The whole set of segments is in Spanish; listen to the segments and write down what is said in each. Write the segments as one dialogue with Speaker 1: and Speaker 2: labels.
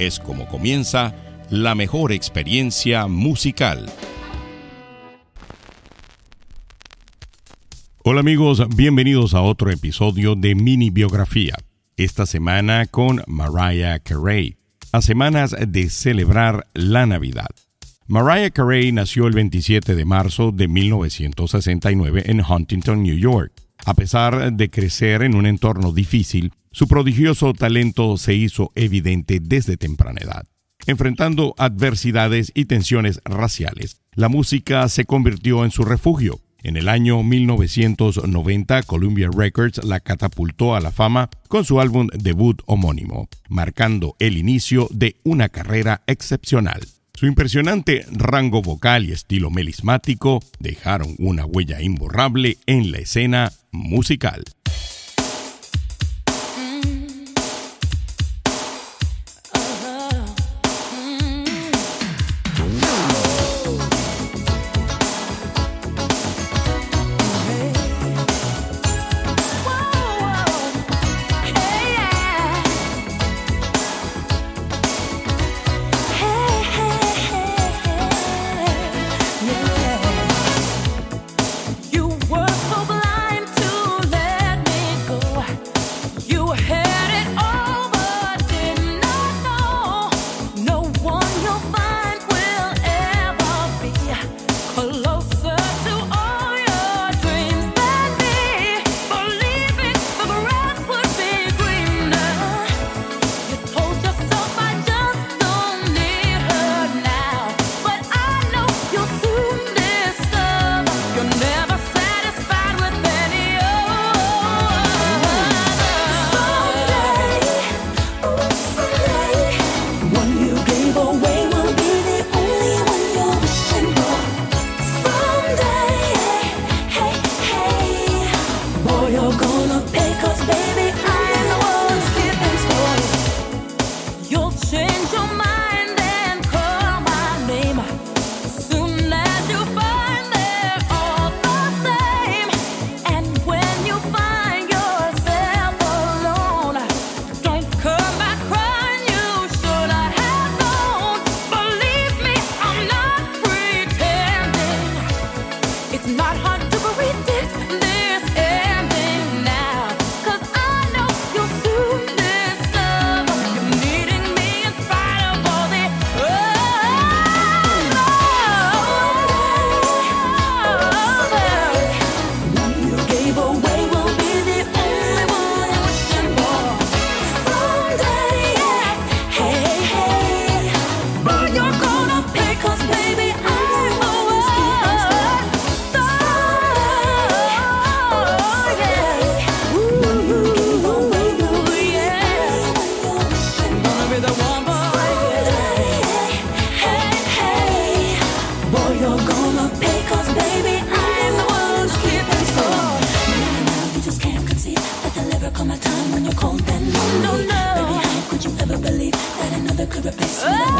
Speaker 1: es como comienza la mejor experiencia musical. Hola amigos, bienvenidos a otro episodio de Mini Biografía. Esta semana con Mariah Carey, a semanas de celebrar la Navidad. Mariah Carey nació el 27 de marzo de 1969 en Huntington, New York. A pesar de crecer en un entorno difícil, su prodigioso talento se hizo evidente desde temprana edad. Enfrentando adversidades y tensiones raciales, la música se convirtió en su refugio. En el año 1990, Columbia Records la catapultó a la fama con su álbum debut homónimo, marcando el inicio de una carrera excepcional. Su impresionante rango vocal y estilo melismático dejaron una huella imborrable en la escena musical.
Speaker 2: Baby.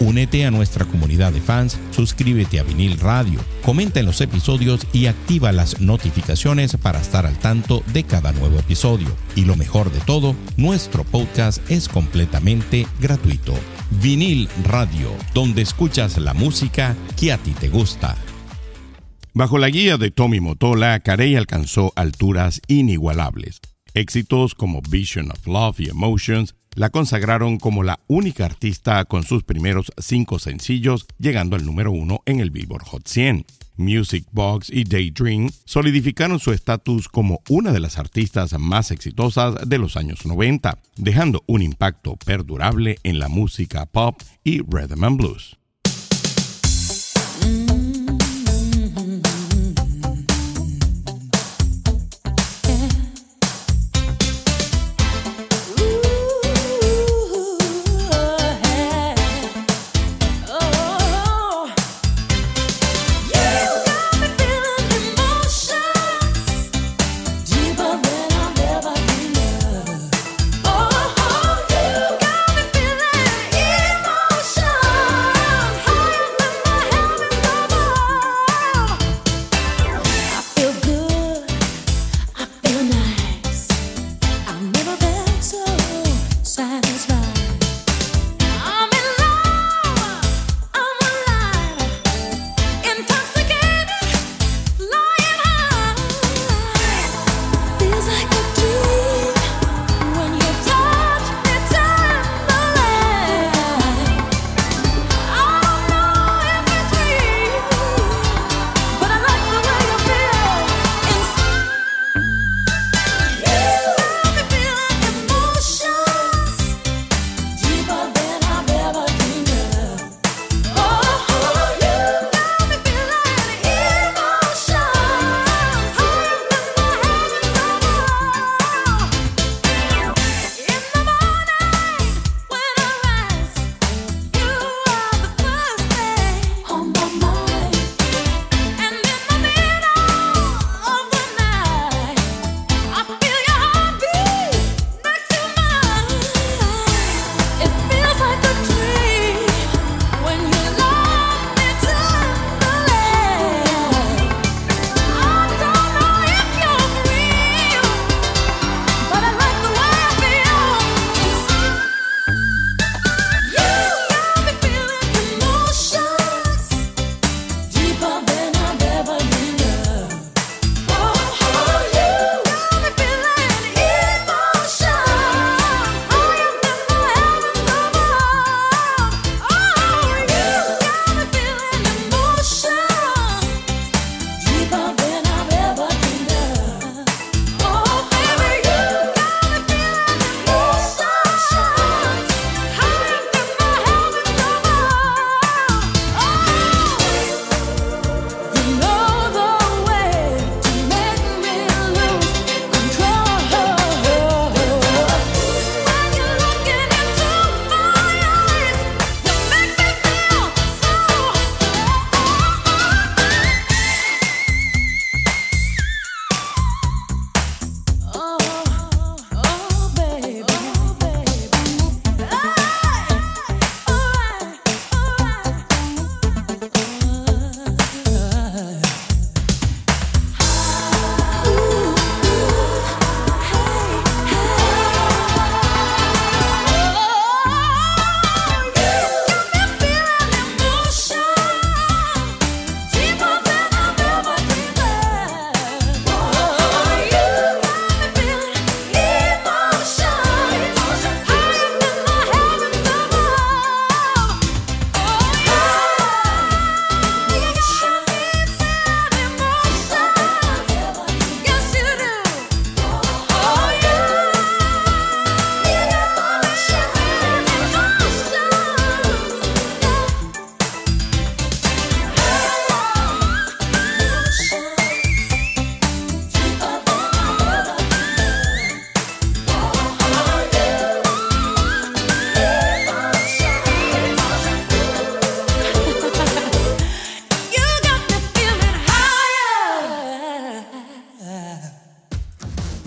Speaker 1: Únete a nuestra comunidad de fans, suscríbete a Vinil Radio, comenta en los episodios y activa las notificaciones para estar al tanto de cada nuevo episodio. Y lo mejor de todo, nuestro podcast es completamente gratuito. Vinil Radio, donde escuchas la música que a ti te gusta. Bajo la guía de Tommy Motola, Carey alcanzó alturas inigualables. Éxitos como Vision of Love y Emotions la consagraron como la única artista con sus primeros cinco sencillos llegando al número uno en el Billboard Hot 100. Music Box y Daydream solidificaron su estatus como una de las artistas más exitosas de los años 90, dejando un impacto perdurable en la música pop y rhythm and blues.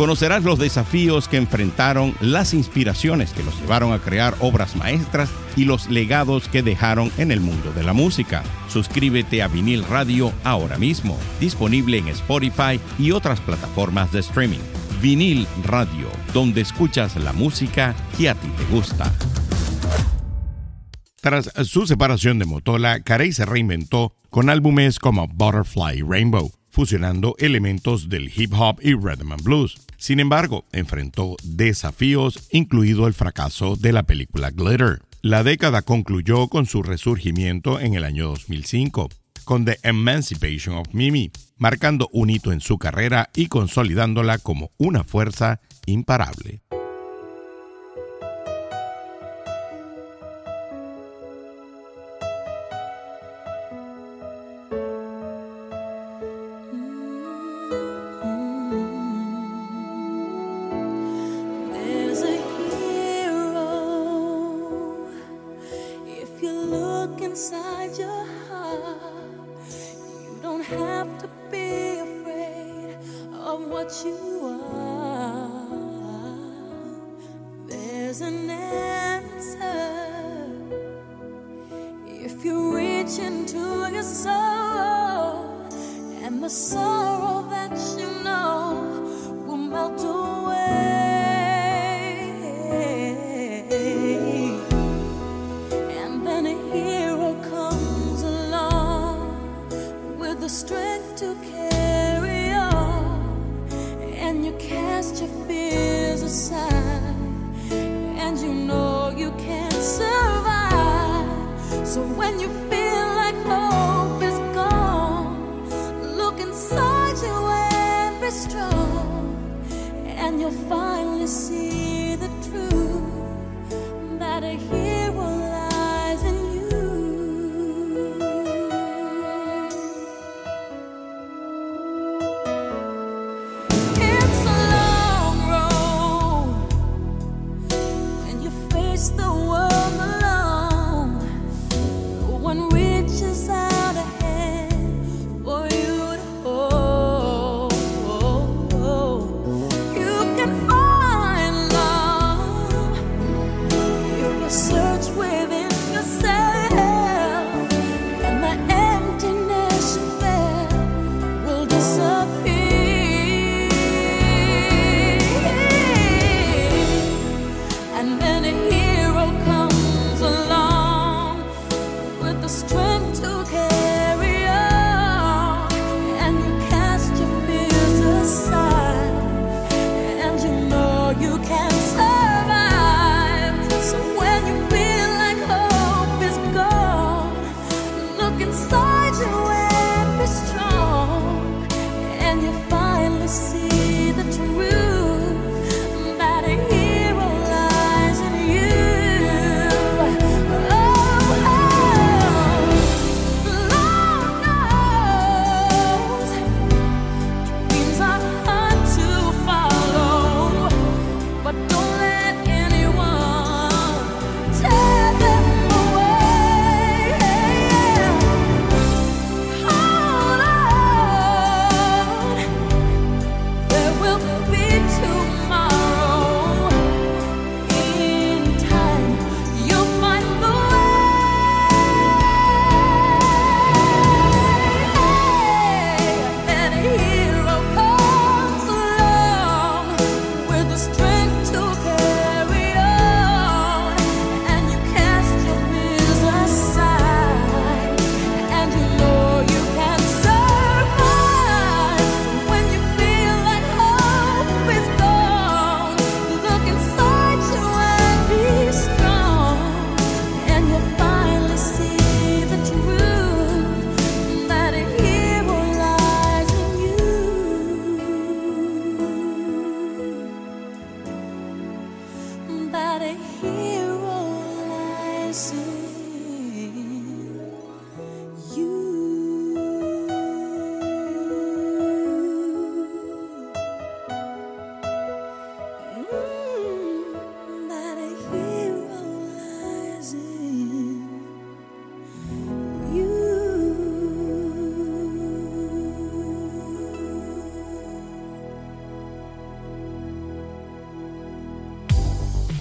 Speaker 1: Conocerás los desafíos que enfrentaron, las inspiraciones que los llevaron a crear obras maestras y los legados que dejaron en el mundo de la música. Suscríbete a Vinil Radio ahora mismo, disponible en Spotify y otras plataformas de streaming. Vinil Radio, donde escuchas la música que a ti te gusta. Tras su separación de Motola, Carey se reinventó con álbumes como Butterfly Rainbow, fusionando elementos del hip hop y rhythm and blues. Sin embargo, enfrentó desafíos, incluido el fracaso de la película Glitter. La década concluyó con su resurgimiento en el año 2005, con The Emancipation of Mimi, marcando un hito en su carrera y consolidándola como una fuerza imparable.
Speaker 2: if you reach into your soul and the sorrow that you know will melt away. you'll finally see I finally see the truth.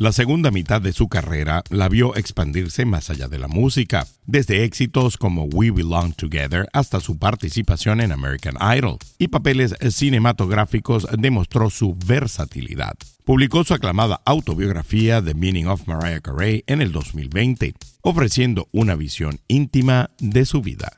Speaker 1: La segunda mitad de su carrera la vio expandirse más allá de la música, desde éxitos como We Belong Together hasta su participación en American Idol, y papeles cinematográficos demostró su versatilidad. Publicó su aclamada autobiografía The Meaning of Mariah Carey en el 2020, ofreciendo una visión íntima de su vida.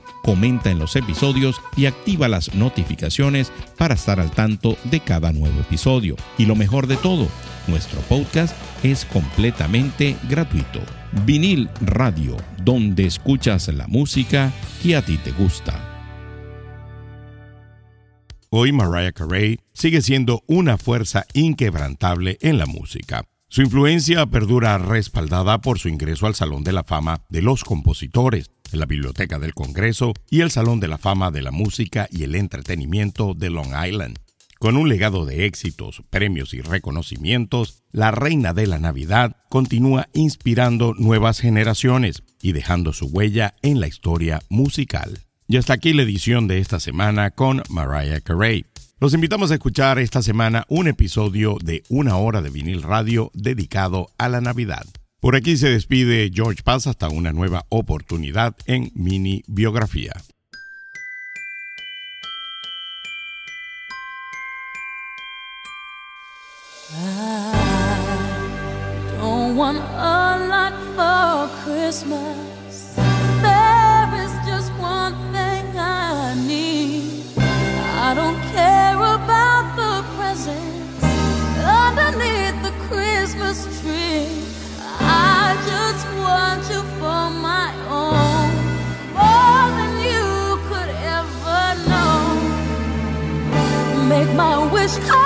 Speaker 1: comenta en los episodios y activa las notificaciones para estar al tanto de cada nuevo episodio. Y lo mejor de todo, nuestro podcast es completamente gratuito. Vinil Radio, donde escuchas la música que a ti te gusta. Hoy Mariah Carey sigue siendo una fuerza inquebrantable en la música. Su influencia perdura respaldada por su ingreso al Salón de la Fama de los Compositores, la Biblioteca del Congreso y el Salón de la Fama de la Música y el Entretenimiento de Long Island. Con un legado de éxitos, premios y reconocimientos, la Reina de la Navidad continúa inspirando nuevas generaciones y dejando su huella en la historia musical. Y hasta aquí la edición de esta semana con Mariah Carey. Los invitamos a escuchar esta semana un episodio de Una Hora de Vinil Radio dedicado a la Navidad. Por aquí se despide George Paz hasta una nueva oportunidad en mini biografía.
Speaker 2: I don't want a lot for Christmas. There is just one thing I need. I don't care about the presents underneath the Christmas tree. my wish.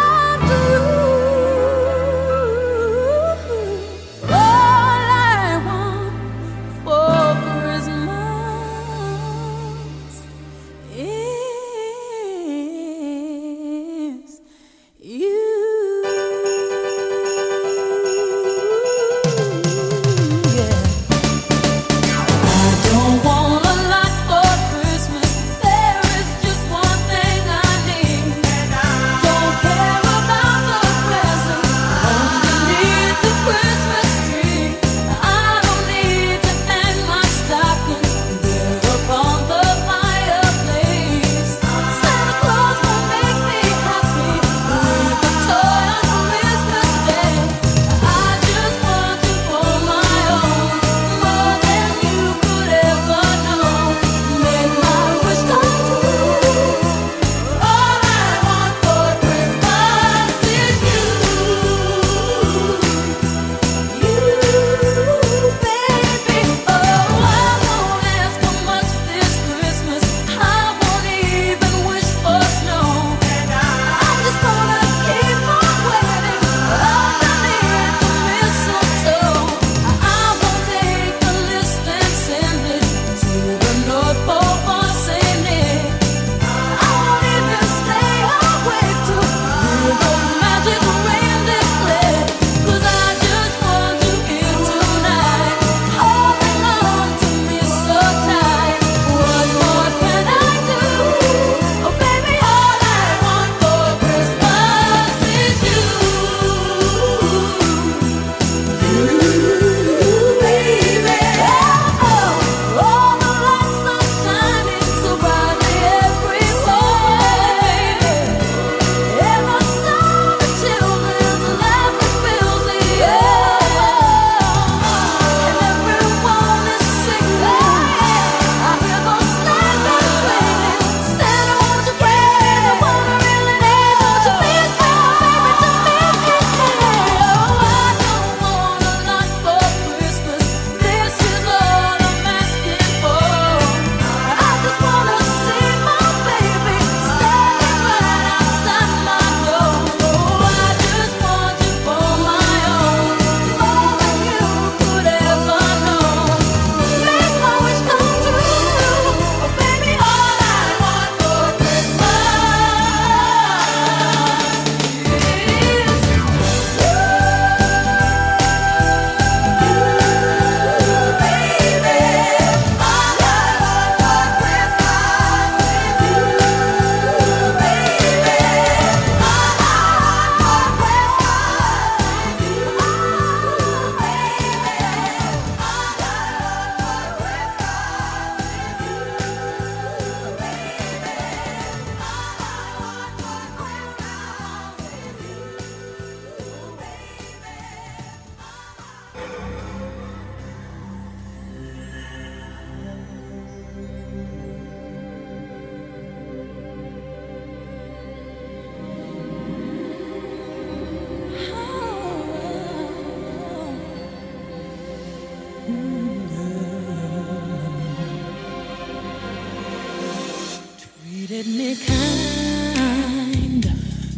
Speaker 2: treated me kind,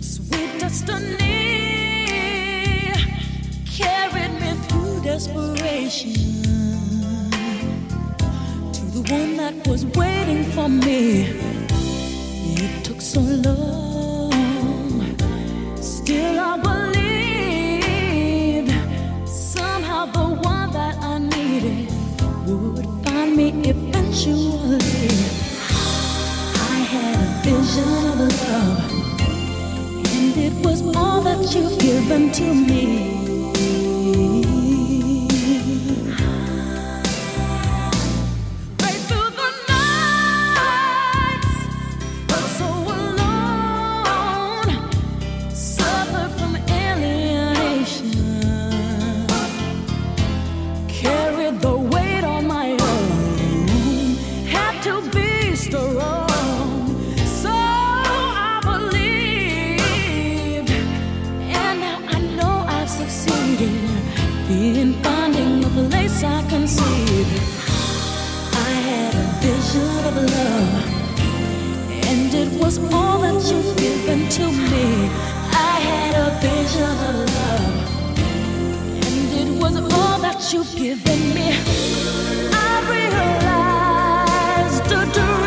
Speaker 2: sweet destiny carried me through desperation to the one that was waiting for me. It took so long, still I believed somehow the one that I needed would find me eventually of love, and it was all that you've given to me. should have loved. And it was all that you've given to me. I had a vision of love. And it was all that you've given me. I realized the dream.